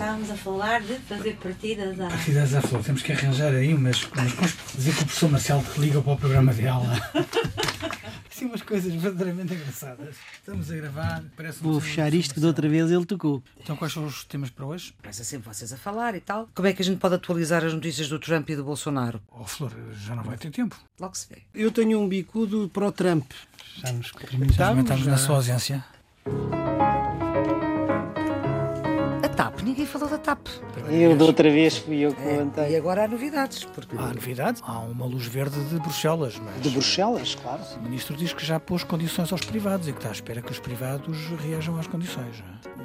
estávamos a falar de fazer partidas à. Partidas à flor. Temos que arranjar aí umas. umas dizer que o professor Marcelo liga para o programa de aula. Assim, umas coisas verdadeiramente engraçadas. Estamos a gravar. Parece Vou fechar isto que da outra vez ele tocou. Então, quais são os temas para hoje? Começa sempre vocês a falar e tal. Como é que a gente pode atualizar as notícias do Trump e do Bolsonaro? Oh, Flor, já não vai ter tempo. Logo se vê. Eu tenho um bicudo para o Trump. Já nos Já cumprimentávamos. comentamos na sua ausência. TAP, ninguém falou da TAP. Eu da outra vez fui eu que É, e agora há novidades, porque Há novidade? Há uma luz verde de Bruxelas, mas. De Bruxelas, claro. O ministro diz que já pôs condições aos privados e que está à espera que os privados reajam às condições.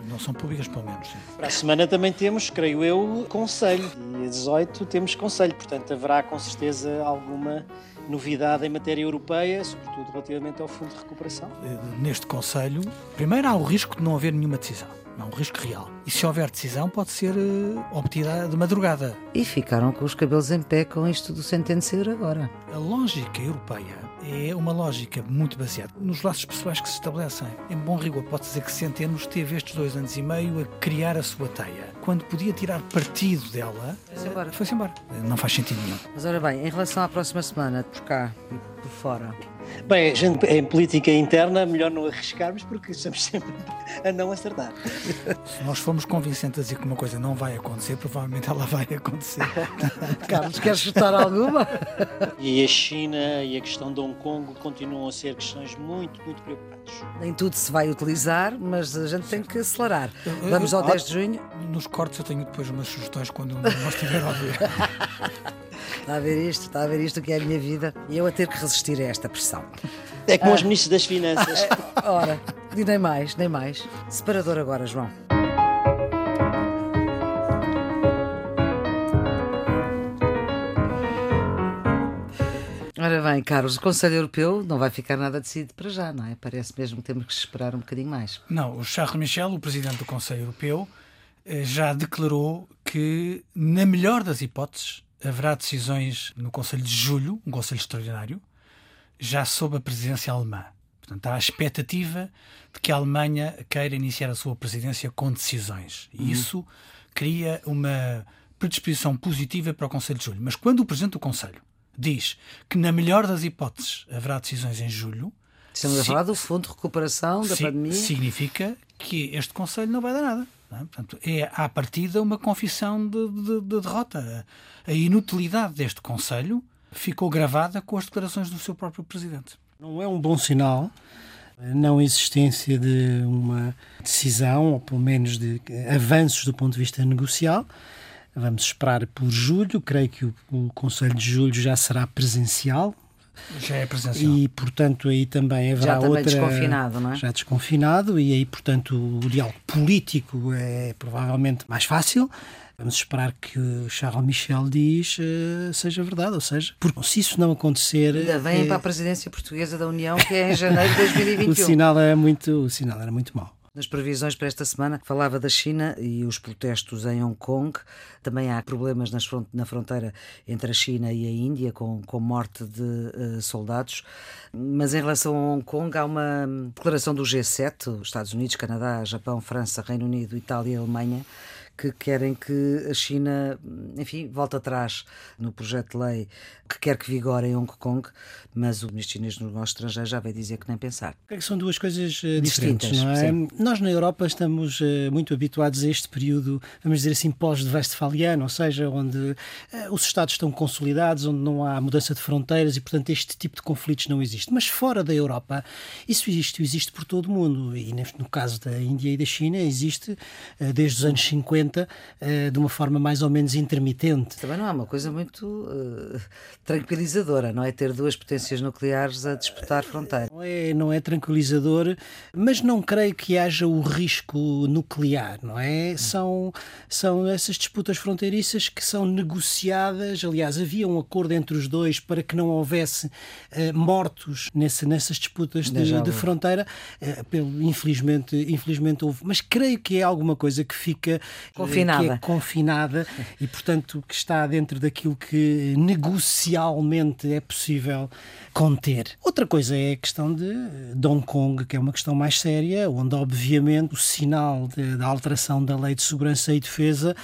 Não, é? são públicas, pelo menos. sim. Para a semana também temos, creio eu, conselho. E a 18 temos conselho, portanto haverá com certeza alguma novidade em matéria europeia, sobretudo relativamente ao Fundo de Recuperação. Eh, Neste Conselho, primeiro há o risco de não haver nenhuma decisão. Não, um risco real. E se houver decisão, pode ser eh, obtida de madrugada. E ficaram com os cabelos em pé com isto do sentencer agora. A lógica europeia é uma lógica muito baseada nos laços pessoais que se estabelecem. Em bom rigor, pode dizer que Centenos teve estes dois anos e meio a criar a sua teia. Quando podia tirar partido dela, Foi-se embora. foi-se embora. Não faz sentido nenhum. Mas ora bem, em relação à próxima semana, por cá por fora, Bem, a gente, em política interna, melhor não arriscarmos porque estamos sempre a não acertar. Se nós formos convincentes a dizer que uma coisa não vai acontecer, provavelmente ela vai acontecer. Carlos, queres chutar alguma? E a China e a questão de Hong Kong continuam a ser questões muito, muito preocupantes. Nem tudo se vai utilizar, mas a gente tem que acelerar. Vamos ao eu- 10 de junho. Nos cortes eu tenho depois umas sugestões quando não estiver a ouvir. Está a ver isto? Está a ver isto que é a minha vida? E eu a ter que resistir a esta pressão. É como os ministros das Finanças. Ora, e nem mais, nem mais. Separador agora, João. Ora bem, Carlos, o Conselho Europeu não vai ficar nada decidido para já, não é? Parece mesmo que temos que esperar um bocadinho mais. Não, o Charles Michel, o presidente do Conselho Europeu, eh, já declarou que, na melhor das hipóteses, haverá decisões no Conselho de Julho, um Conselho extraordinário, já sob a presidência alemã. Portanto, há a expectativa de que a Alemanha queira iniciar a sua presidência com decisões. E isso cria uma predisposição positiva para o Conselho de Julho. Mas quando o presidente do Conselho diz que, na melhor das hipóteses, haverá decisões em julho, Estamos a falar do Fundo de Recuperação da Pandemia. Significa que este Conselho não vai dar nada. É? Portanto, é à partida uma confissão de, de- de derrota. A inutilidade deste Conselho ficou gravada com as declarações do seu próprio Presidente. Não é um bom sinal a não existência de uma decisão, ou pelo menos de avanços do ponto de vista negocial. Vamos esperar por julho, creio que o, o Conselho de Julho já será presencial Já é presencial. e, portanto, aí também haverá Já também outra... desconfinado, não é? Já desconfinado e aí, portanto, o diálogo político é provavelmente mais fácil. Vamos esperar que o Charles Michel diz eh, seja verdade, ou seja, porque se isso não acontecer, Ainda vêm eh, para a presidência portuguesa da União, que é em janeiro de o 2021. sinal era muito, o sinal era muito mau. Nas previsões para esta semana, falava da China e os protestos em Hong Kong. Também há problemas front- na fronteira entre a China e a Índia, com, com morte de eh, soldados. Mas em relação a Hong Kong, há uma hum, declaração do G7, os Estados Unidos, Canadá, Japão, França, Reino Unido, Itália e Alemanha, que querem que a China, enfim, volte atrás no projeto de lei que quer que vigore em Hong Kong, mas o ministro chinês dos negócios estrangeiros já veio dizer que nem pensar. É são duas coisas eh, diferentes, Distintas, não é? sim. Nós na Europa estamos eh, muito habituados a este período, vamos dizer assim, pós-westfaliano, ou seja, onde eh, os Estados estão consolidados, onde não há mudança de fronteiras e, portanto, este tipo de conflitos não existe. Mas fora da Europa, isso existe, existe por todo o mundo. E no caso da Índia e da China, existe desde os anos 50 eh, de uma forma mais ou menos intermitente. Também não é uma coisa muito eh, tranquilizadora, não é? Ter duas potências nucleares a disputar fronteira. Não é, não é tranquilizador, mas não creio que haja o risco nuclear, não é? São, são essas disputas fronteiriças que são negociadas. Aliás, havia um acordo entre os dois para que não houvesse eh, mortos nesse, nessas disputas de, de fronteira. Pelo, infelizmente, infelizmente houve. Mas creio que é alguma coisa que fica confinada. que é confinada e, portanto, que está dentro daquilo que negocialmente é possível conter. Outra coisa é a questão de, de Hong Kong, que é uma questão mais séria, onde, obviamente, o sinal da alteração da Lei de Segurança e Defesa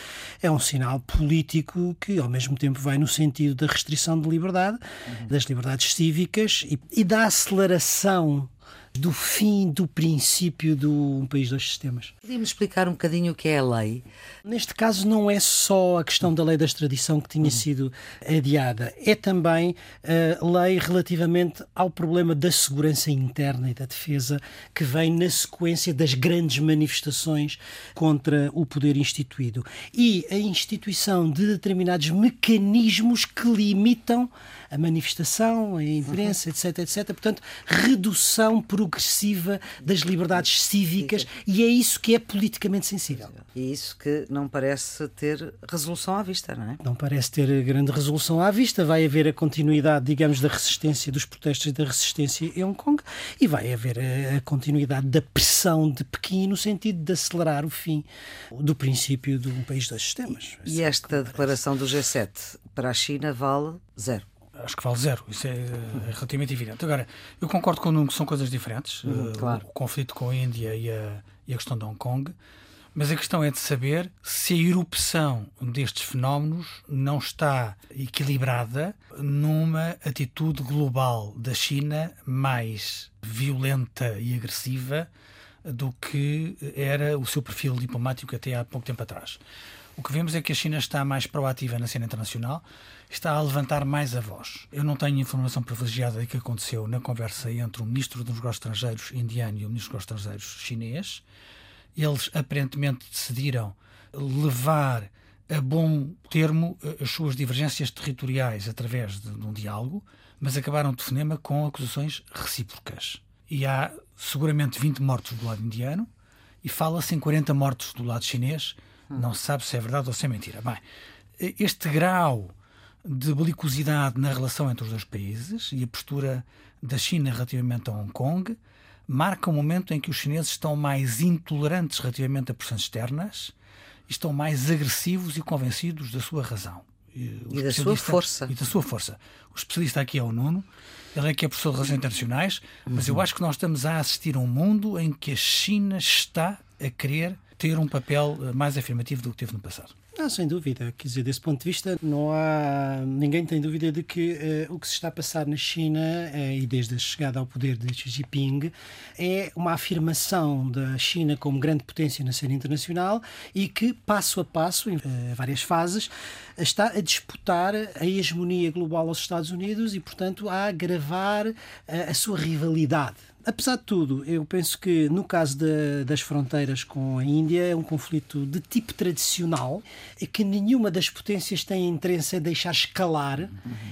é um sinal político que, ao mesmo tempo, vai no sentido da restrição de liberdade, uhum. das liberdades cívicas e, e da aceleração do fim do princípio do um país dois sistemas. Podíamos explicar um bocadinho o que é a lei? Neste caso não é só a questão da lei da extradição que tinha uhum. sido adiada, é também a lei relativamente ao problema da segurança interna e da defesa que vem na sequência das grandes manifestações contra o poder instituído e a instituição de determinados mecanismos que limitam a manifestação, a imprensa, uhum. etc, etc. Portanto, redução progressiva das liberdades cívicas e é isso que é politicamente sensível. E isso que não parece ter resolução à vista, não é? Não parece ter grande resolução à vista. Vai haver a continuidade, digamos, da resistência, dos protestos da resistência em Hong Kong e vai haver a, a continuidade da pressão de Pequim no sentido de acelerar o fim do princípio de um país dos sistemas. E esta declaração do G7 para a China vale zero acho que vale zero. Isso é, é relativamente evidente. Agora, eu concordo com o Nuno que são coisas diferentes. Uhum, claro. o, o, conflito com a Índia e a, e a questão de Hong Kong. Mas a questão é de saber se a erupção destes fenómenos não está equilibrada numa atitude global da China mais violenta e agressiva do que era o seu perfil diplomático até há pouco tempo atrás. O que vemos é que a China está mais proativa na cena internacional, está a levantar mais a voz. Eu não tenho informação privilegiada do que aconteceu na conversa entre o Ministro dos Negócios Estrangeiros indiano e o Ministro dos Negócios Estrangeiros chinês. Eles aparentemente decidiram levar a bom termo eh, as suas divergências territoriais através de, de um diálogo, mas acabaram de fonema com acusações recíprocas. E há seguramente 20 mortos do lado indiano e fala-se em 40 mortos do lado chinês não se sabe se é verdade ou se é mentira. Bem, este grau de belicosidade na relação entre os dois países e a postura da China relativamente a Hong Kong marca o um momento em que os chineses estão mais intolerantes relativamente a pressões externas e estão mais agressivos e convencidos da sua razão. E, e da sua força. E da sua força. O especialista aqui é o Nuno, ele é que é professor de Relações Internacionais, mas uhum. eu acho que nós estamos a assistir a um mundo em que a China está a querer ter um papel eh, mais afirmativo do que teve no passado. Não, sem dúvida. Quer dizer, desse ponto de vista, não há. Ninguém tem dúvida de que uh, o que se está a passar na China, uh, e desde a chegada ao poder de Xi Jinping, é uma afirmação da China como grande potência na cena internacional e que, passo a passo, em várias fases, está a disputar a hegemonia global aos Estados Unidos e, portanto, a agravar a sua rivalidade Apesar de tudo, eu penso que no caso de, das fronteiras com a Índia é um conflito de tipo tradicional e que nenhuma das potências tem interesse em deixar escalar uhum.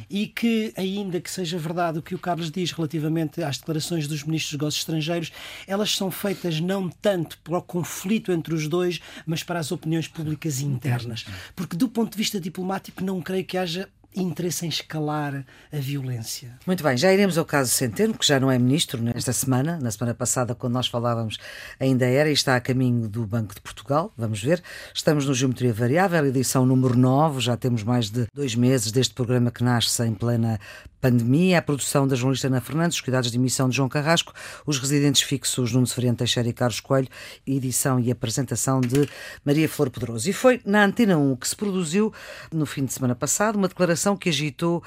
e que, ainda que seja verdade o que o Carlos diz relativamente às declarações dos ministros dos negócios estrangeiros, elas são feitas não tanto para o conflito entre os dois, mas para as opiniões públicas internas. Porque, do ponto de vista diplomático, não creio que haja interesse em escalar a violência. Muito bem, já iremos ao caso Centeno, que já não é ministro nesta semana. Na semana passada, quando nós falávamos, ainda era e está a caminho do Banco de Portugal. Vamos ver. Estamos no Geometria Variável, edição número 9. Já temos mais de dois meses deste programa que nasce em plena pandemia, a produção da jornalista Ana Fernandes, os cuidados de emissão de João Carrasco, os residentes fixos Nuno Severino Teixeira e Carlos Coelho, edição e apresentação de Maria Flor Pedroso. E foi na Antena 1 que se produziu, no fim de semana passado, uma declaração que agitou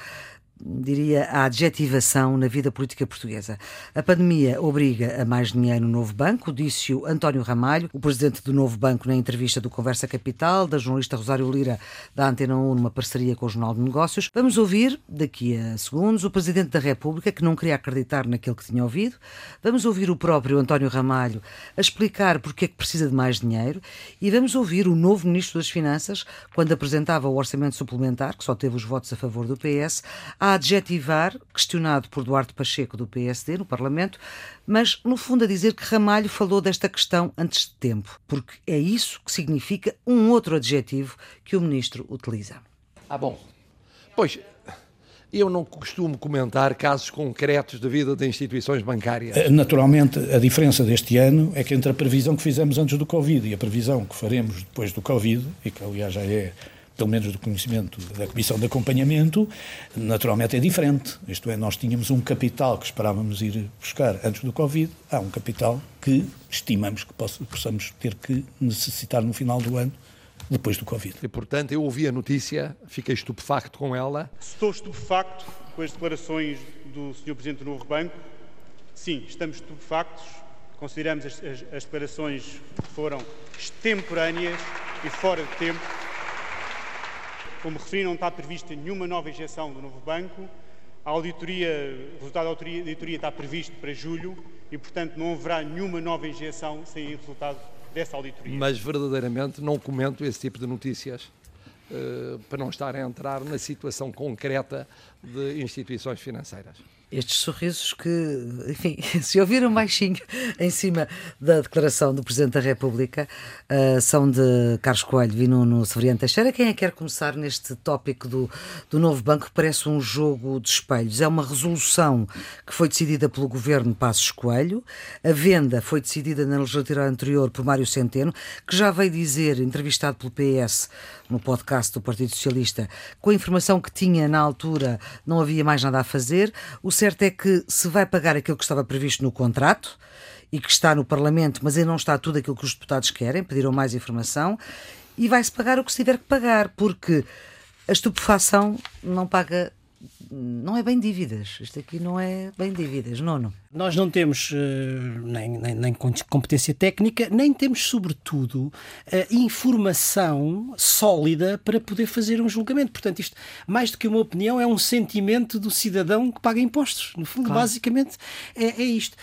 diria, a adjetivação na vida política portuguesa. A pandemia obriga a mais dinheiro no novo banco, disse o António Ramalho, o presidente do novo banco, na entrevista do Conversa Capital, da jornalista Rosário Lira, da Antena 1, numa parceria com o Jornal de Negócios. Vamos ouvir, daqui a segundos, o presidente da República, que não queria acreditar naquilo que tinha ouvido. Vamos ouvir o próprio António Ramalho a explicar porque é que precisa de mais dinheiro. E vamos ouvir o novo ministro das Finanças, quando apresentava o orçamento suplementar, que só teve os votos a favor do PS, a adjetivar, questionado por Duarte Pacheco do PSD no Parlamento, mas no fundo a dizer que Ramalho falou desta questão antes de tempo, porque é isso que significa um outro adjetivo que o ministro utiliza. Ah, bom. Pois, Eu não costumo comentar casos concretos da vida de instituições bancárias. Eh, naturalmente, a diferença deste ano é que entre a previsão que fizemos antes do Covid e a previsão que faremos depois do Covid, e que aliás já é pelo menos do conhecimento da Comissão de Acompanhamento, naturalmente é diferente. Isto é, nós tínhamos um capital que esperávamos ir buscar antes do Covid, há um capital que estimamos que possamos ter que necessitar no final do ano depois do Covid. E, portanto, eu ouvi a notícia, fiquei estupefacto com ela. Estou estupefacto com as declarações do Sr. Presidente do Novo Banco. Sim, estamos estupefactos. Consideramos as, as, as declarações que foram extemporâneas e fora de tempo. Como referi, não está prevista nenhuma nova injeção do novo banco. A auditoria, o resultado da auditoria está previsto para julho e, portanto, não haverá nenhuma nova injeção sem o resultado dessa auditoria. Mas verdadeiramente não comento esse tipo de notícias uh, para não estar a entrar na situação concreta de instituições financeiras estes sorrisos que, enfim, se ouviram baixinho em cima da declaração do Presidente da República, uh, são de Carlos Coelho e Nuno Severiano Teixeira. Quem é que quer começar neste tópico do, do novo banco? Parece um jogo de espelhos. É uma resolução que foi decidida pelo Governo Passos Coelho. A venda foi decidida na legislatura anterior por Mário Centeno, que já veio dizer, entrevistado pelo PS no podcast do Partido Socialista, com a informação que tinha na altura, não havia mais nada a fazer. O certo é que se vai pagar aquilo que estava previsto no contrato e que está no Parlamento, mas ainda não está tudo aquilo que os deputados querem, pediram mais informação, e vai-se pagar o que se tiver que pagar, porque a estupefação não paga não é bem dívidas. Isto aqui não é bem dívidas, nono. Nós não temos uh, nem, nem, nem, competência técnica, nem temos, sobretudo, uh, informação sólida para poder fazer um julgamento. Portanto, isto, mais do que uma opinião, é um sentimento do cidadão que paga impostos. No fundo, claro. basicamente, é, é isto.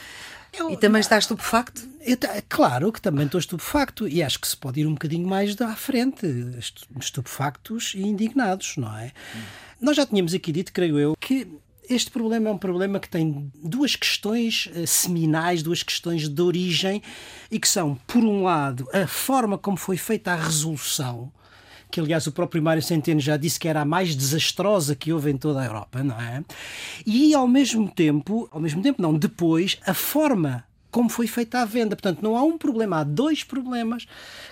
Eu, e também está estupefacto? Eu, claro que também estou estupefacto e acho que se pode ir um bocadinho mais à frente, estupefactos e indignados, não é? Hum. Nós já tínhamos aqui dito, creio eu, que este problema é um problema que tem duas questões uh, seminais, duas questões de origem, e que são, por um lado, a forma como foi feita a resolução, que aliás o próprio Mário Centeno já disse que era a mais desastrosa que houve em toda a Europa, não é? E ao mesmo tempo, ao mesmo tempo não, depois, a forma como foi feita a venda. Portanto, não há um problema, há dois problemas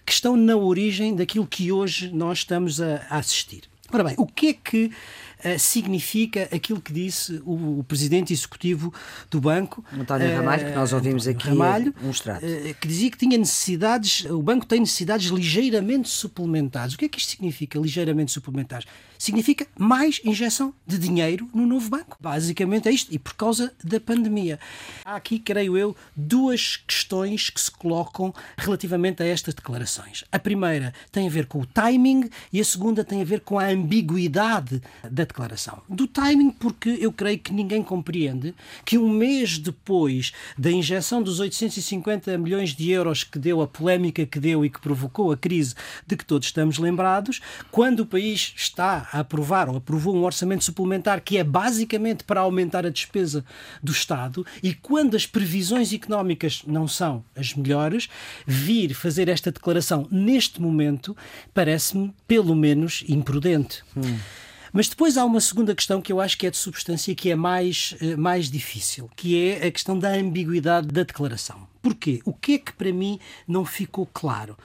que estão na origem daquilo que hoje nós estamos a, a assistir. Ora bem, o que é que uh, significa aquilo que disse o, o, presidente executivo do banco, António Ramalho, que nós ouvimos aqui Ramalho, um extrato. Uh, que dizia que tinha necessidades, o banco tem necessidades ligeiramente suplementares. O que é que isto significa, ligeiramente suplementares? Significa mais injeção de dinheiro no novo banco. Basicamente é isto, e por causa da pandemia. Há aqui, creio eu, duas questões que se colocam relativamente a estas declarações. A primeira tem a ver com o timing e a segunda tem a ver com a ambiguidade da declaração. Do timing, porque eu creio que ninguém compreende que um mês depois da injeção dos 850 milhões de euros que deu, a polémica que deu e que provocou a crise de que todos estamos lembrados, quando o país está a aprovar ou aprovou um orçamento suplementar que é basicamente para aumentar a despesa do Estado e quando as previsões económicas não são as melhores, vir fazer esta declaração neste momento parece-me pelo menos imprudente. Hum. Mas depois há uma segunda questão que eu acho que é de substância que é mais, eh, mais difícil, que é a questão da ambiguidade da declaração. Porquê? O que é que para mim não ficou claro?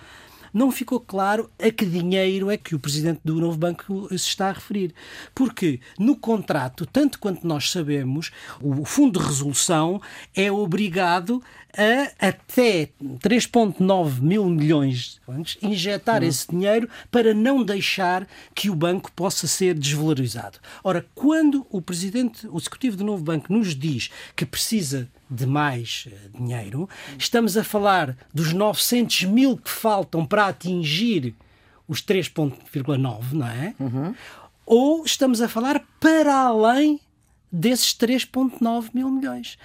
Não ficou claro a que dinheiro é que o presidente do novo banco se está a referir. Porque no contrato, tanto quanto nós sabemos, o Fundo de Resolução é obrigado a até 3,9 mil milhões de injetar uhum. esse dinheiro para não deixar que o banco possa ser desvalorizado. Ora, quando o presidente, o executivo do novo banco nos diz que precisa de mais eh, dinheiro, estamos a falar dos 900 mil que faltam para atingir os 3,9, não é? Uhum. Ou estamos a falar para além desses 3,9 mil milhões.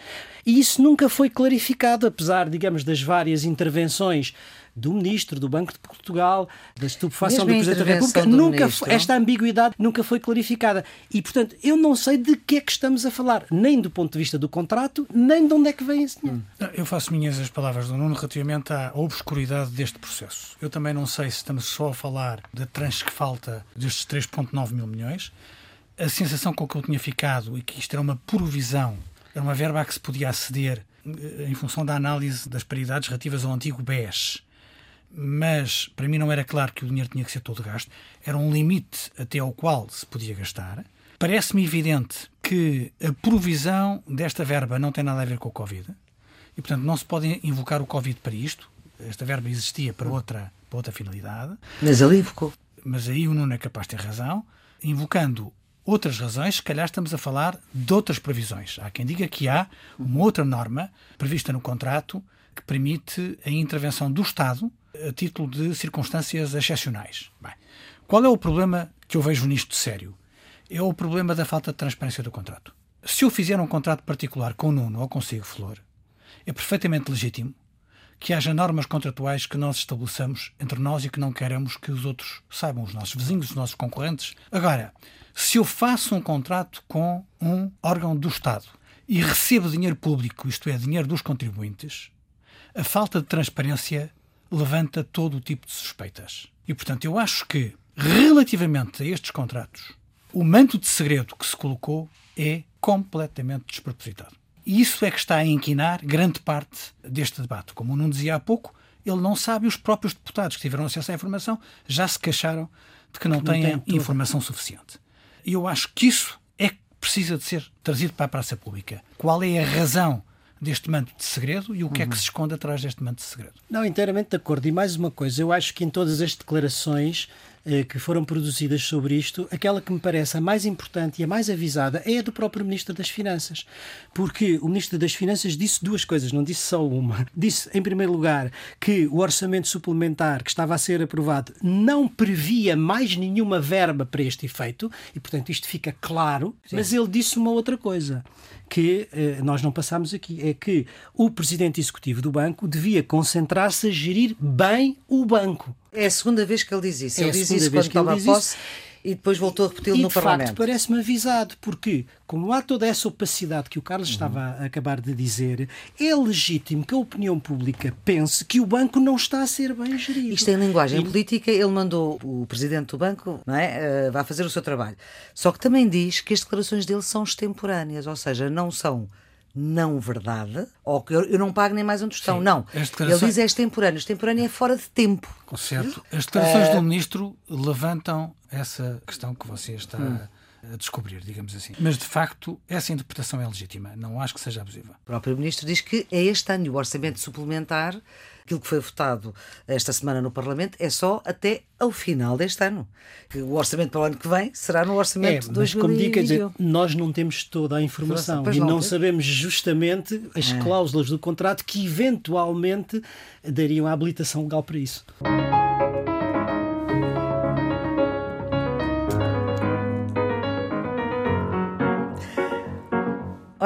E isso nunca foi clarificado, apesar, digamos, das várias intervenções do ministro, do Banco de Portugal, da estupefação do Presidente da República, nunca foi, esta ambiguidade nunca foi clarificada. E, portanto, eu não sei de que é que estamos a falar, nem do ponto de vista do contrato, nem de onde é que vem esse dinheiro. Eu faço minhas as palavras do Nuno relativamente à obscuridade deste processo. Eu também não sei se estamos só a falar da tranche que falta destes 3,9 mil milhões a sensação com que eu tinha ficado e que isto era uma provisão, era uma verba a que se podia aceder eh, em função da análise das paridades relativas ao antigo BES. Mas para mim não era claro que o dinheiro tinha que ser todo gasto, era um limite até ao qual se podia gastar. Parece-me evidente que a provisão desta verba não tem nada a ver com o Covid e, portanto, não se pode invocar o Covid para isto. Esta verba existia para outra, para outra finalidade. Mas ali invocou. Mas aí o Nuno é capaz de ter razão. Invocando outras razões, se calhar estamos a falar de outras previsões. Há quem diga que há uma outra norma prevista no contrato que permite a intervenção do Estado a título de circunstâncias excepcionais. Bem, qual é o problema que eu vejo nisto de sério? É o problema da falta de transparência do contrato. Se eu fizer um contrato particular com o Nuno ou consigo Flor, é perfeitamente legítimo que haja normas contratuais que nós estabeleçamos entre nós e que não queremos que os outros saibam, os nossos vizinhos, os nossos concorrentes. Agora, se eu faço um contrato com um órgão do Estado e recebo dinheiro público, isto é, dinheiro dos contribuintes, a falta de transparência levanta todo o tipo de suspeitas. E, portanto, eu acho que, relativamente a estes contratos, o manto de segredo que se colocou é completamente despropositado. E isso é que está a inquinar grande parte deste debate. Como não dizia há pouco, ele não sabe, os próprios deputados que tiveram acesso à informação já se queixaram de que não, não têm informação suficiente. E eu acho que isso é que precisa de ser trazido para a praça pública. Qual é a razão deste manto de segredo e o que uhum. é que se esconde atrás deste manto de segredo? Não, inteiramente de acordo. E mais uma coisa, eu acho que em todas as declarações que foram produzidas sobre isto, aquela que me parece a mais importante e a mais avisada é a do próprio Ministro das Finanças. Porque o Ministro das Finanças disse duas coisas, não disse só uma. Disse, em primeiro lugar, que o orçamento suplementar que estava a ser aprovado não previa mais nenhuma verba para este efeito, e portanto isto fica claro, Sim. mas ele disse uma outra coisa que eh, nós não passamos aqui, é que o presidente executivo do banco devia concentrar-se a gerir bem o banco. É a segunda vez que ele diz isso. É ele diz isso quando estava a posse. E depois voltou a repeti-lo no de Parlamento. facto, parece-me avisado, porque, como há toda essa opacidade que o Carlos uhum. estava a acabar de dizer, é legítimo que a opinião pública pense que o banco não está a ser bem gerido. Isto é em linguagem e... política, ele mandou o presidente do banco não é, uh, vá fazer o seu trabalho. Só que também diz que as declarações dele são extemporâneas, ou seja, não são não verdade, ou que eu, não pago nem mais um tostão. Sim, não. Declarações... Ele diz é extemporâneo. Extemporâneo é fora de tempo. Certo. As declarações uh... do ministro levantam essa questão que você está hum. a descobrir, digamos assim. Mas, de facto, essa interpretação é legítima. Não acho que seja abusiva. O próprio ministro diz que é este ano o orçamento suplementar aquilo que foi votado esta semana no Parlamento é só até ao final deste ano. O orçamento para o ano que vem será no orçamento é, de 2021. Como digo, dizer, nós não temos toda a informação e não, não sabemos justamente as é. cláusulas do contrato que eventualmente dariam a habilitação legal para isso.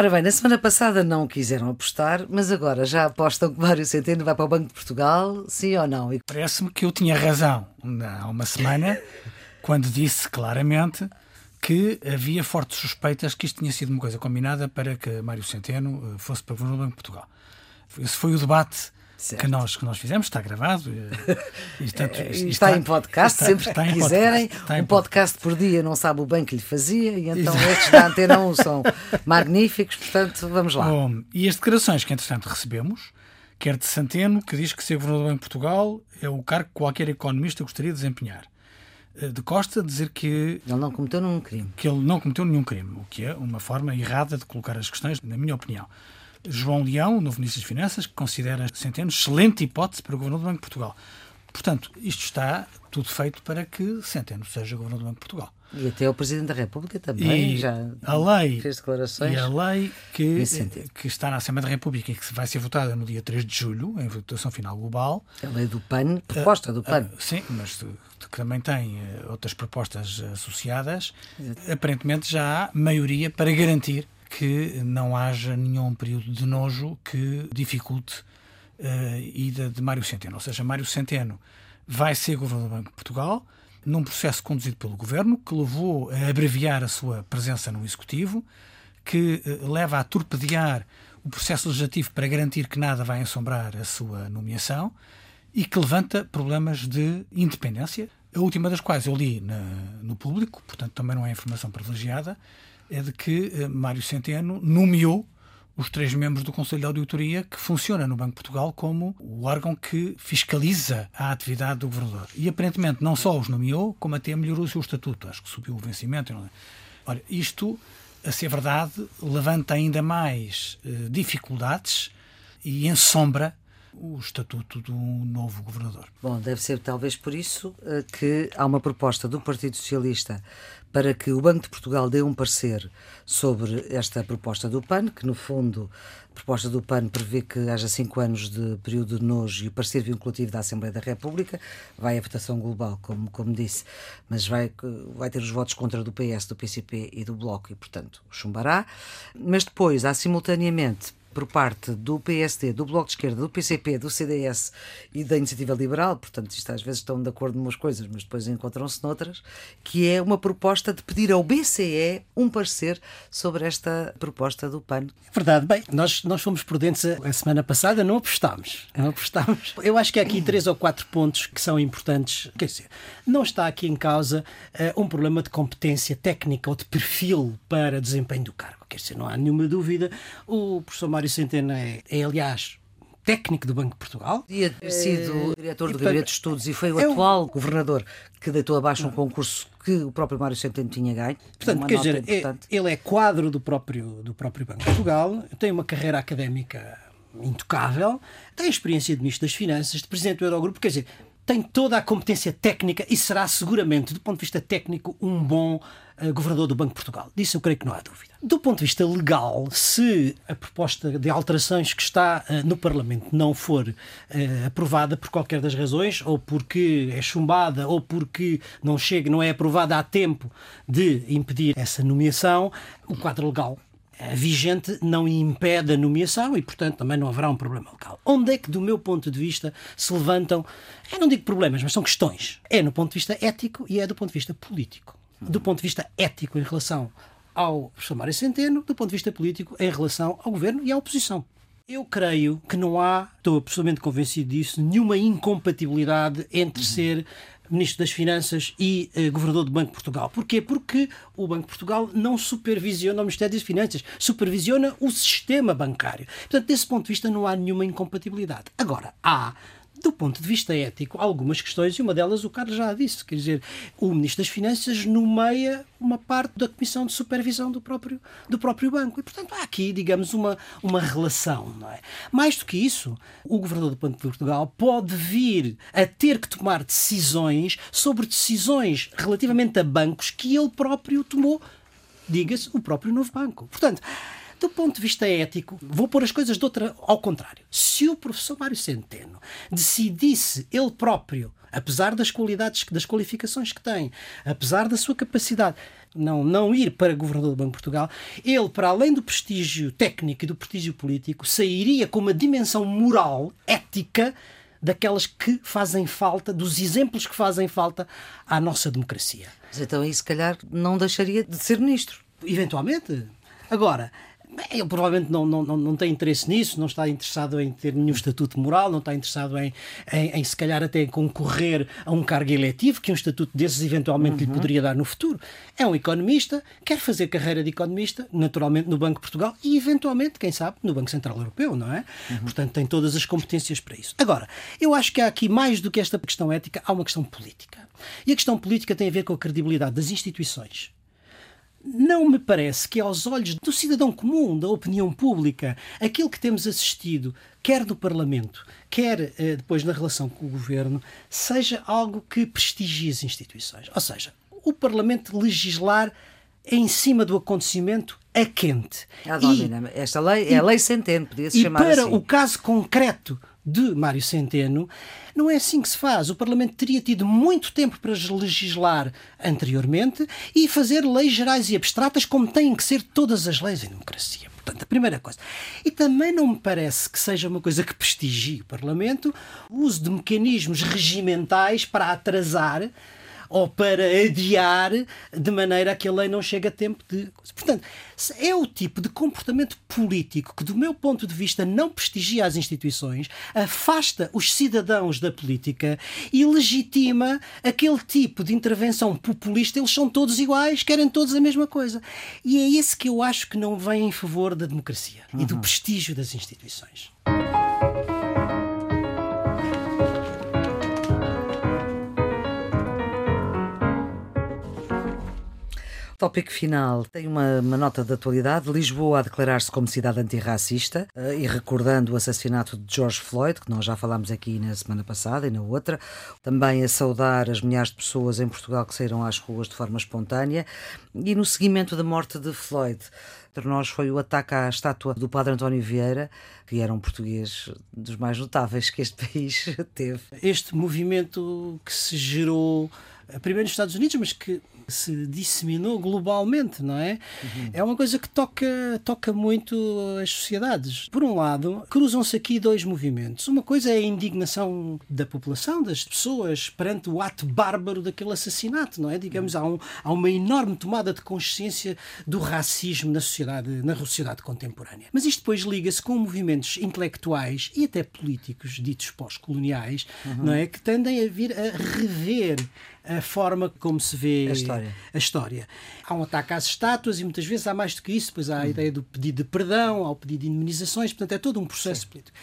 Ora bem, na semana passada não quiseram apostar, mas agora já apostam que Mário Centeno vai para o Banco de Portugal, sim ou não? Parece-me que eu tinha razão há uma semana, quando disse claramente que havia fortes suspeitas que isto tinha sido uma coisa combinada para que Mário Centeno eh, fosse para o Banco de Portugal. Esse foi o debate que nós, que nós fizemos, está gravado. E, e, tanto, está, está, em podcast, está, sempre está que quiserem. Podcast, um podcast por dia não sabe o bem que lhe fazia, e então Exato. estes da Antena 1 são magníficos, portanto, vamos lá. Bom, e as declarações que, entretanto, recebemos, quer de Santeno, que diz que ser governador de Portugal é o cargo que qualquer economista gostaria de desempenhar. Eh, de Costa dizer que ele não cometeu nenhum crime. Que ele não cometeu nenhum crime, o que é uma forma errada de colocar as questões, na minha opinião. João Leão, novo Ministro das Finanças, que considera Centeno excelente hipótese para o Governador do Banco de Portugal. Portanto, isto está tudo feito para que Centeno seja Governador do Banco de Portugal. E até o Presidente da República também e já a lei, fez declarações. E a lei que, que está na Assembleia da República e que vai ser votada no dia 3 de julho, em votação final global. A lei do PAN, proposta do PAN. Uh, sim, mas que também tem uh, outras propostas associadas. Exato. Aparentemente já há maioria para garantir que não haja nenhum período de nojo que dificulte a ida de Mário Centeno. Ou seja, Mário Centeno vai ser governador do Banco de Portugal num processo conduzido pelo governo que levou a abreviar a sua presença no executivo, que eh, leva a torpedear o processo legislativo para garantir que nada vai assombrar a sua nomeação e que levanta problemas de independência A última das quais eu li no público, portanto também não é informação privilegiada, é de que eh, Mário Centeno nomeou os três membros do Conselho de Auditoria que funciona no Banco de Portugal como o órgão que fiscaliza a atividade do governador. E aparentemente não só os nomeou, como até melhorou o seu estatuto. Acho que subiu o vencimento. Olha, isto, a ser verdade, levanta ainda mais eh, dificuldades e ensombra o estatuto do novo governador. Bom, deve ser talvez por isso eh, que há uma proposta do Partido Socialista para que o Banco de Portugal dê um parecer sobre esta proposta do PAN, que no fundo a proposta do PAN prevê que haja cinco anos de período de nojo e o parecer vinculativo da Assembleia da República, vai à votação global, como, como disse, mas vai, vai ter os votos contra do PS, do PCP e do Bloco e, portanto, chumbará. Mas depois há simultaneamente por parte do PSD, do Bloco de Esquerda, do PCP, do CDS e da Iniciativa Liberal, portanto, isto às vezes estão de acordo em umas coisas, mas depois encontram-se noutras, que é uma proposta de pedir ao BCE um parecer sobre esta proposta do PAN. É verdade. Bem, nós, nós fomos prudentes a, a semana passada, não apostámos. Não apostámos. Eu acho que há aqui três ou quatro pontos que são importantes. Quer dizer, não está aqui em causa uh, um problema de competência técnica ou de perfil para desempenho do cargo. Quer dizer, não há nenhuma dúvida. O professor Mário Centeno é, é aliás, técnico do Banco de Portugal. Podia ter sido é... diretor do Gabinete de Estudos e foi o é atual governador que deitou abaixo um concurso que o próprio Mário Centeno tinha ganho. Portanto, quer dizer, é, ele é quadro do próprio, do próprio Banco de Portugal, tem uma carreira académica intocável, tem experiência de Ministro das Finanças, de Presidente do Eurogrupo, quer dizer, tem toda a competência técnica e será seguramente, do ponto de vista técnico, um bom uh, governador do Banco de Portugal. Disso eu creio que não há dúvida. Do ponto de vista legal, se a proposta de alterações que está uh, no Parlamento não for uh, aprovada por qualquer das razões, ou porque é chumbada, ou porque não chega, não é aprovada a tempo de impedir essa nomeação, o quadro legal vigente não impede a nomeação e, portanto, também não haverá um problema local. Onde é que, do meu ponto de vista, se levantam, eu não digo problemas, mas são questões. É no ponto de vista ético e é do ponto de vista político. Do ponto de vista ético em relação ao professor Mário Centeno, do ponto de vista político em relação ao governo e à oposição. Eu creio que não há, estou absolutamente convencido disso, nenhuma incompatibilidade entre ser Ministro das Finanças e eh, Governador do Banco de Portugal. Porquê? Porque o Banco de Portugal não supervisiona o Ministério das Finanças, supervisiona o sistema bancário. Portanto, desse ponto de vista, não há nenhuma incompatibilidade. Agora, há do ponto de vista ético, algumas questões, e uma delas o Carlos já disse, quer dizer, o Ministro das Finanças nomeia uma parte da Comissão de Supervisão do próprio, do próprio banco. E, portanto, há aqui, digamos, uma, uma relação, não é? Mais do que isso, o Governador do Banco de Portugal pode vir a ter que tomar decisões sobre decisões relativamente a bancos que ele próprio tomou, diga-se, o próprio novo banco. Portanto, do ponto de vista ético, vou pôr as coisas de outra ao contrário. Se o professor Mário Centeno decidisse ele próprio, apesar das qualidades, das qualificações que tem, apesar da sua capacidade, não, não ir para governador do Banco de Portugal, ele, para além do prestígio técnico e do prestígio político, sairia com uma dimensão moral, ética, daquelas que fazem falta, dos exemplos que fazem falta à nossa democracia. Mas então aí, se calhar, não deixaria de ser ministro. Eventualmente. Agora, ele provavelmente não, não, não tem interesse nisso, não está interessado em ter nenhum estatuto moral, não está interessado em, em, em se calhar até concorrer a um cargo eletivo que um estatuto desses eventualmente uhum. lhe poderia dar no futuro. É um economista, quer fazer carreira de economista, naturalmente no Banco de Portugal e eventualmente, quem sabe, no Banco Central Europeu, não é? Uhum. Portanto, tem todas as competências para isso. Agora, eu acho que há aqui mais do que esta questão ética, há uma questão política. E a questão política tem a ver com a credibilidade das instituições não me parece que, aos olhos do cidadão comum, da opinião pública, aquilo que temos assistido, quer no Parlamento, quer eh, depois na relação com o Governo, seja algo que prestigie as instituições. Ou seja, o Parlamento legislar em cima do acontecimento a quente. Ah, e, esta lei é a lei Centeno, podia-se chamar para assim. o caso concreto de Mário Centeno, não é assim que se faz. O Parlamento teria tido muito tempo para legislar anteriormente e fazer leis gerais e abstratas como têm que ser todas as leis em democracia. Portanto, a primeira coisa. E também não me parece que seja uma coisa que prestigie o Parlamento o uso de mecanismos regimentais para atrasar ou para adiar de maneira a que a lei não chegue a tempo de. Portanto, é o tipo de comportamento político que, do meu ponto de vista, não prestigia as instituições, afasta os cidadãos da política e legitima aquele tipo de intervenção populista. Eles são todos iguais, querem todos a mesma coisa. E é esse que eu acho que não vem em favor da democracia uhum. e do prestígio das instituições. Tópico final. Tem uma, uma, nota de atualidade. Lisboa a declarar-se como cidade antirracista uh, e recordando o assassinato de George Floyd, que nós já falámos aqui na semana passada e na outra. Também a saudar as milhares de pessoas em Portugal que saíram às ruas de forma espontânea. E no seguimento da morte de Floyd. Entre nós foi o ataque à estátua do Padre António Vieira, que era um português dos mais notáveis que este país teve. Este movimento que se gerou eh, primeiro nos Estados Unidos, mas que se disseminou globalmente, não é? Uhum. É uma coisa que toca, toca muito as sociedades. Por um lado, cruzam-se aqui dois movimentos. Uma coisa é a indignação da população, das pessoas, perante o ato bárbaro daquele assassinato, não é? Digamos, há, um, há uma enorme tomada de consciência do racismo na sociedade, na sociedade contemporânea. Mas isto depois liga-se com movimentos intelectuais e até políticos ditos pós-coloniais, uhum. não é? Que tendem a vir a rever a forma como se vê história. a história. Há um ataque às estátuas e muitas vezes há mais do que isso, depois há a hum. ideia do pedido de perdão, há o pedido de indemnizações, portanto é todo um processo Sim. político.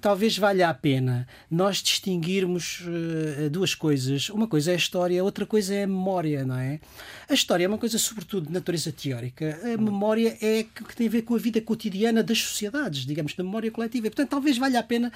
Talvez valha a pena nós distinguirmos uh, duas coisas. Uma coisa é a história, outra coisa é a memória, não é? A história é uma coisa sobretudo de natureza teórica. A hum. memória é que tem a ver com a vida cotidiana das sociedades, digamos, da memória coletiva. E, portanto, talvez valha a pena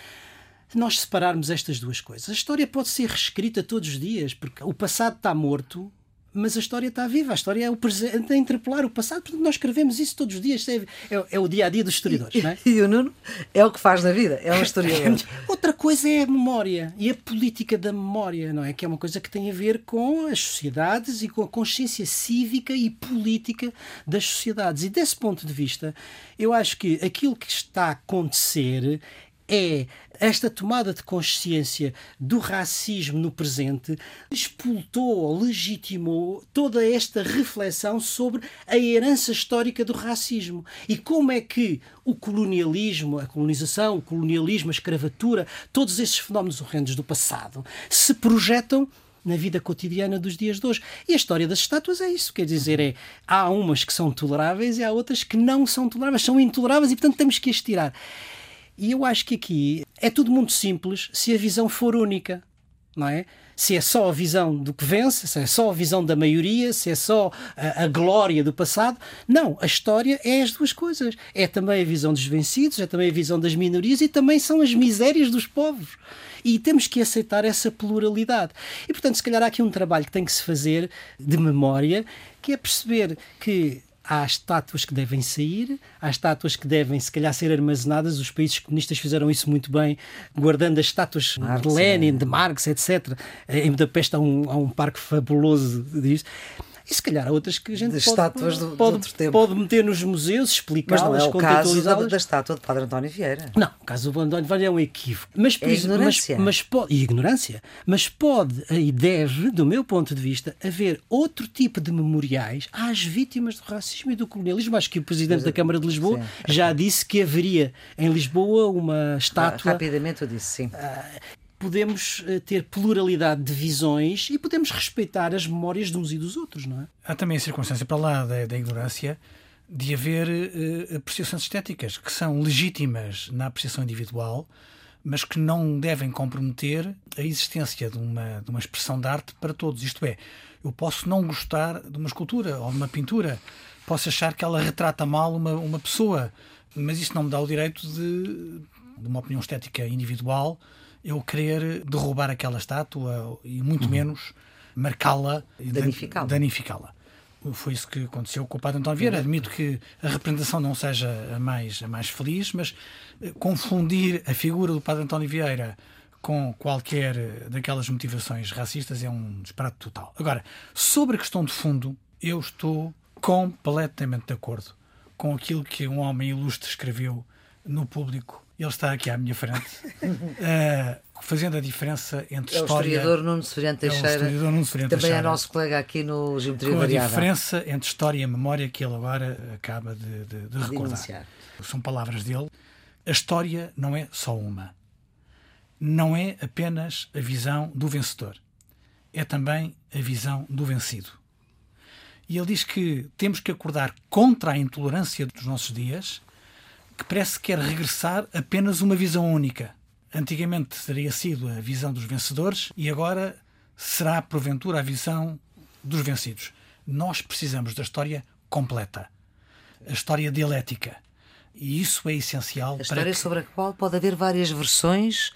nós separarmos estas duas coisas. A história pode ser reescrita todos os dias, porque o passado está morto, mas a história está viva. A história é o presente a interpelar o passado, portanto nós escrevemos isso todos os dias. É, é, é o dia a dia dos historiadores, não é? E o Nuno é o que faz da vida, é um historiador. Outra coisa é a memória e a política da memória, não é? Que é uma coisa que tem a ver com as sociedades e com a consciência cívica e política das sociedades. E desse ponto de vista, eu acho que aquilo que está a acontecer é esta tomada de consciência do racismo no presente expultou, legitimou toda esta reflexão sobre a herança histórica do racismo e como é que o colonialismo, a colonização, o colonialismo, a escravatura, todos esses fenómenos horrendos do passado se projetam na vida cotidiana dos dias de hoje. E a história das estátuas é isso, quer dizer, é há umas que são toleráveis e há outras que não são toleráveis, são intoleráveis e portanto temos que as tirar. E eu acho que aqui é tudo muito simples se a visão for única, não é? Se é só a visão do que vence, se é só a visão da maioria, se é só a, a, glória do passado. Não, a história é as duas coisas. É também a visão dos vencidos, é também a visão das minorias e também são as misérias dos povos. E temos que aceitar essa pluralidade. E, portanto, se calhar há aqui um trabalho que tem que se fazer de memória, que é perceber que há estátuas que devem sair, há estátuas que devem, se calhar, ser armazenadas. Os países comunistas fizeram isso muito bem, guardando as estátuas Marx, de Lenin, é. de Marx, etc. Em Budapeste há um, há um parque fabuloso disso. E se calhar há outras que a gente de pode, estátuas do, pode, pode meter nos museus, explicá-las, Mas não é o caso da, da, estátua de Padre António Vieira. Não, o caso do António Vieira é um equívoco. Mas, é ignorância. Mas, mas pode, e ignorância. Mas pode e deve, do meu ponto de vista, haver outro tipo de memoriais às vítimas do racismo e do colonialismo. Acho que o Presidente da Câmara de Lisboa sim. já disse que haveria em Lisboa uma estátua... Rapidamente eu disse, sim. Uh, podemos eh, ter pluralidade de visões e podemos respeitar as memórias de uns e dos outros, não é? Há também a circunstância para lá da, da ignorância de haver uh, apreciações estéticas que são legítimas na apreciação individual, mas que não devem comprometer a existência de uma, de uma expressão de arte para todos. Isto é, eu posso não gostar de uma escultura ou de uma pintura, posso achar que ela retrata mal uma, uma pessoa, mas isso não me dá o direito de, de uma opinião estética individual eu querer derrubar aquela estátua e muito uhum. menos marcá-la e danificá-la. danificá-la. Foi isso que aconteceu com o Padre António Vieira. Admito que a representação não seja a mais, a mais feliz, mas eh, confundir a figura do Padre António Vieira com qualquer daquelas motivações racistas é um disparate total. Agora, sobre a questão de fundo, eu estou completamente de acordo com aquilo que um homem ilustre escreveu no público ele está aqui à minha frente, uh, fazendo a diferença entre é história. O historiador Nuno Teixeira. É Nuno Severino também Teixeira, é nosso colega aqui no Geometria com a diferença entre história e memória que ele agora acaba de, de, de recordar. Denunciar. São palavras dele. A história não é só uma. Não é apenas a visão do vencedor. É também a visão do vencido. E ele diz que temos que acordar contra a intolerância dos nossos dias, que parece que quer regressar apenas uma visão única. Antigamente teria sido a visão dos vencedores e agora será, porventura, a visão dos vencidos. Nós precisamos da história completa, a história dialética. E isso é essencial A história para que sobre a qual pode haver várias versões.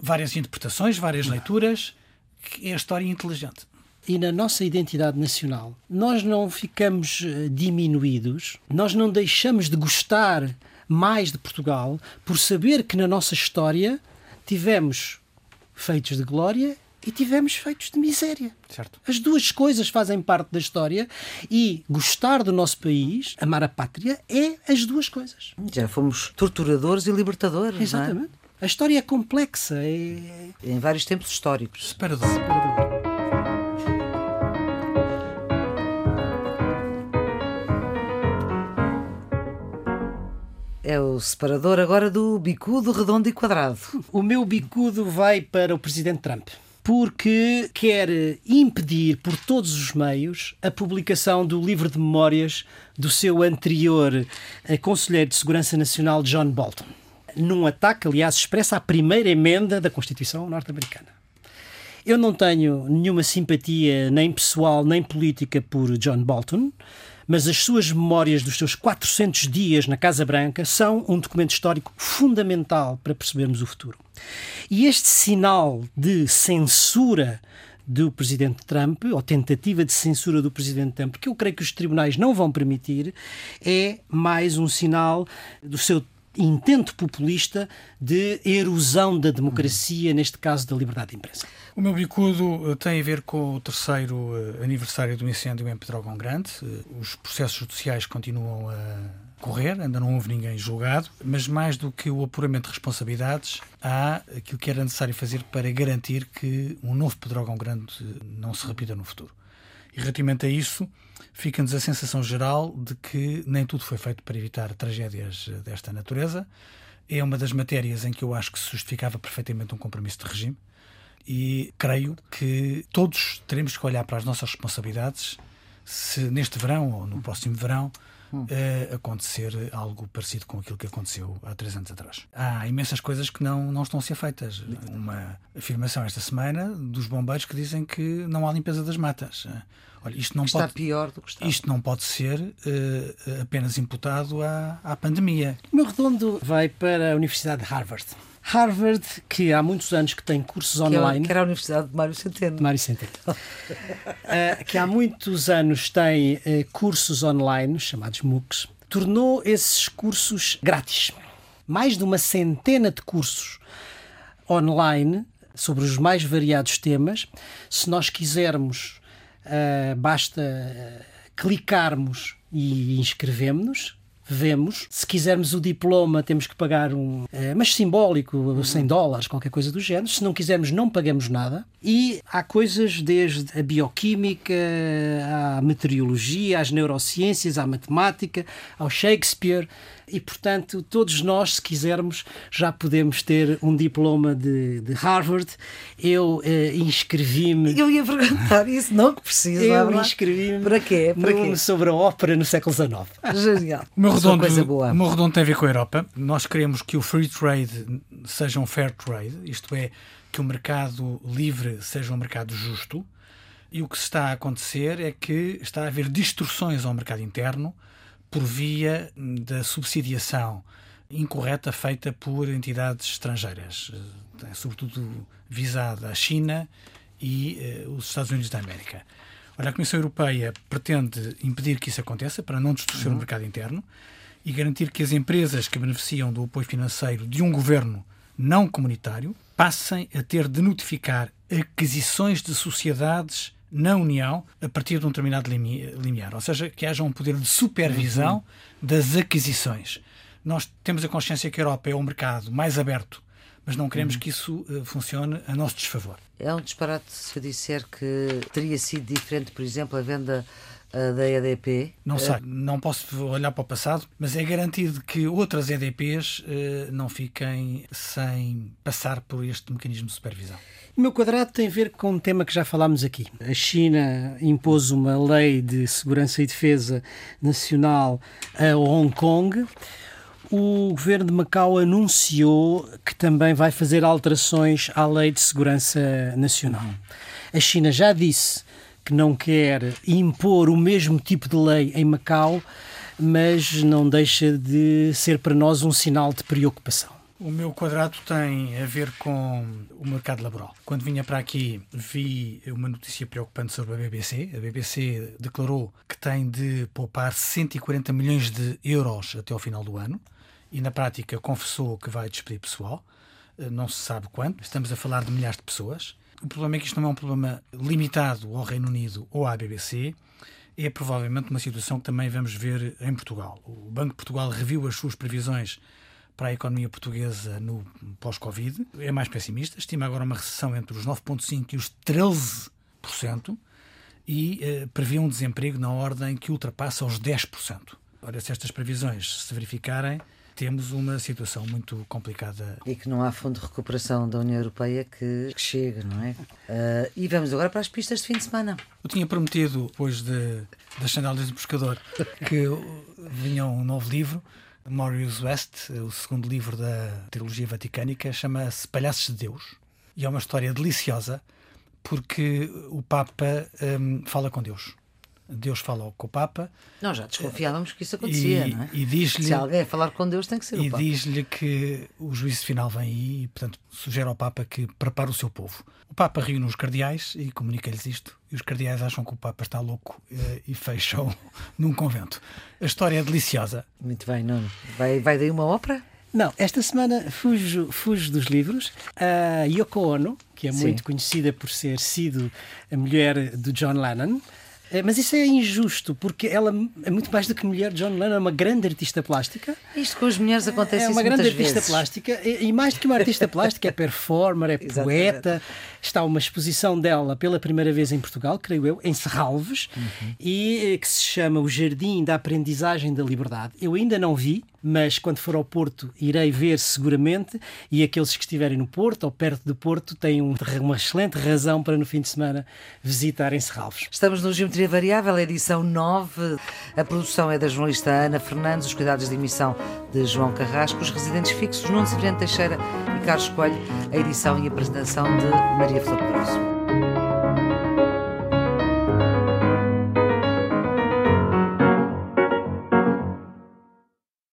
várias interpretações, várias leituras, que é a história inteligente. e na nossa identidade nacional, nós não ficamos eh, diminuídos, nós não deixamos de gostar mais de Portugal por saber que na nossa história tivemos feitos de glória e tivemos feitos de miséria. Certo. As duas coisas fazem parte da história e gostar do nosso país, amar a pátria, é as duas coisas. Já fomos torturadores e libertadores. não é? Exatamente. A história é complexa, é Em vários tempos históricos. Separador. É o separador agora do bicudo, redondo e quadrado. O meu bicudo vai para o presidente Trump. Porque quer impedir por todos os meios a publicação do livro de memórias do seu anterior eh, Conselheiro de Segurança Nacional, John Bolton. Num ataque, aliás, expressa a primeira emenda da Constituição norte-americana. Eu não tenho nenhuma simpatia, nem pessoal, nem política, por John Bolton, mas as suas memórias dos seus 400 dias na Casa Branca são um documento histórico fundamental para percebermos o futuro. E este sinal de censura do presidente Trump, ou tentativa de censura do presidente Trump, que eu creio que os tribunais não vão permitir, é mais um sinal do seu intento populista de erosão da democracia, neste caso da liberdade de imprensa. O meu bicudo eh, tem a ver com o terceiro eh, aniversário do incêndio em Pedrógão Grande. Eh, Os processos judiciais continuam a correr, ainda não houve ninguém julgado, mas mais do que o apuramento de responsabilidades, há aquilo que era necessário fazer para garantir que um novo Pedrógão Grande não se repita no futuro. E relativamente a isso, fica-nos a sensação geral de que nem tudo foi feito para evitar tragédias desta natureza. É uma das matérias em que eu acho que se justificava perfeitamente um compromisso de regime e creio que todos teremos que olhar para as nossas responsabilidades se neste verão ou no próximo verão eh, acontecer algo parecido com aquilo que aconteceu há três anos atrás. Há imensas coisas que não, não estão a ser feitas. Uma afirmação esta semana dos bombeiros que dizem que não há limpeza das matas. Eh, Olha, isto não Está pode, pior do que está. isto não pode ser eh, apenas imputado à, à pandemia. O meu redondo vai para a Universidade de Harvard. Harvard, que há muitos anos que tem cursos é, online. que era a Universidade de Mário Centeno. Mário Centeno. Uh, que há muitos anos tem uh, cursos online, chamados MOOCs, tornou esses cursos grátis. Mais de uma centena de cursos online sobre os mais variados temas. Se nós quisermos, uh, basta clicarmos e inscrevemos-nos. Vemos. Se quisermos o diploma, temos que pagar um, eh, mas simbólico, 100 dólares, qualquer coisa do género. Se não quisermos, não pagamos nada. E há coisas desde a bioquímica, à meteorologia, às neurociências, à matemática, ao Shakespeare. E, portanto, todos nós, se quisermos, já podemos ter um diploma de, de Harvard. Eu eh, inscrevi-me. Eu ia perguntar isso, não que precisa. Eu não é? inscrevi-me Para quê? Para no- quê? sobre a ópera no século XIX. Genial. O meu, é redondo, coisa boa. o meu redondo tem a ver com a Europa. Nós queremos que o free trade seja um fair trade, isto é, que o mercado livre seja um mercado justo. E o que está a acontecer é que está a haver distorções ao mercado interno por via da subsidiação incorreta feita por entidades estrangeiras, eh, sobretudo visada a China e eh, os Estados Unidos da América. Olha, a Comissão Europeia pretende impedir que isso aconteça para não distorcer o mercado interno e garantir que as empresas que beneficiam do apoio financeiro de um governo não comunitário passem a ter de notificar aquisições de sociedades na União a partir de um determinado limi- limiar, ou seja, que haja um poder de supervisão das aquisições. Nós temos a consciência que a Europa é o mercado mais aberto, mas não queremos que isso uh, funcione a nosso desfavor. É um disparate se eu disser que teria sido diferente, por exemplo, a venda da EDP? Não sei, não posso olhar para o passado, mas é garantido que outras EDPs uh, não fiquem sem passar por este mecanismo de supervisão. O meu quadrado tem a ver com um tema que já falámos aqui. A China impôs uma lei de segurança e defesa nacional a Hong Kong. O governo de Macau anunciou que também vai fazer alterações à lei de segurança nacional. A China já disse que não quer impor o mesmo tipo de lei em Macau, mas não deixa de ser para nós um sinal de preocupação. O meu quadrado tem a ver com o mercado laboral. Quando vinha para aqui, vi uma notícia preocupante sobre a BBC. A BBC declarou que tem de poupar 140 milhões de euros até ao final do ano e, na prática, confessou que vai despedir pessoal. Eh, não se sabe quanto. Estamos a falar de milhares de pessoas. O problema é que isto não é um problema limitado ao Reino Unido ou à BBC. É provavelmente uma situação que também vamos ver em Portugal. O Banco de Portugal reviu as suas previsões para a economia portuguesa no pós-Covid. É mais pessimista, estima agora uma recessão entre os 9,5% e os 13% e eh, prevê um desemprego na ordem que ultrapassa os 10%. Ora, se estas previsões se verificarem, temos uma situação muito complicada. E que não há fundo de recuperação da União Europeia que, que chegue, não é? Uh, e vamos agora para as pistas de fim de semana. Eu tinha prometido, depois de, das sandálias do pescador, que vinha um novo livro. Marius West, o segundo livro da trilogia vaticânica, chama-se Palhaços de Deus. E é uma história deliciosa porque o Papa um, fala com Deus. Deus fala com o Papa. Nós já desconfiávamos que isso acontecia, e, não é? E diz-lhe, Se alguém falar com Deus tem que ser o Papa. E diz-lhe que o juízo final vem aí e, portanto, sugere ao Papa que prepare o seu povo. O Papa reúne os cardeais e comunica-lhes isto. E os cardeais acham que o Papa está louco eh, e fecham num convento. A história é deliciosa. Muito bem, Nuno. Vai, vai daí uma ópera? Não, esta semana fujo, fujo dos livros. A Yoko Ono, que é Sim. muito conhecida por ser sido a mulher do John Lennon, mas isso é injusto, porque ela é muito mais do que mulher. John Lennon é uma grande artista plástica. Isto com as mulheres acontece É uma grande artista vezes. plástica. E, mais do que uma artista plástica, é performer, é poeta. Está uma exposição dela pela primeira vez em Portugal, creio eu, em Serralves, Uhum. e eh, que se chama O Jardim da Aprendizagem da Liberdade. Eu ainda não vi, mas quando for ao Porto irei ver seguramente. E aqueles que estiverem no Porto ou perto do Porto têm um- uma excelente razão para no fim de semana visitarem Serralves. Estamos no Geometria Variável, edição 9. A produção é da jornalista Ana Fernandes, os cuidados de emissão de João Carrasco, os residentes fixos Nuno Severino Teixeira e Carlos Coelho, a edição e apresentação de Maria Flor Pedroso.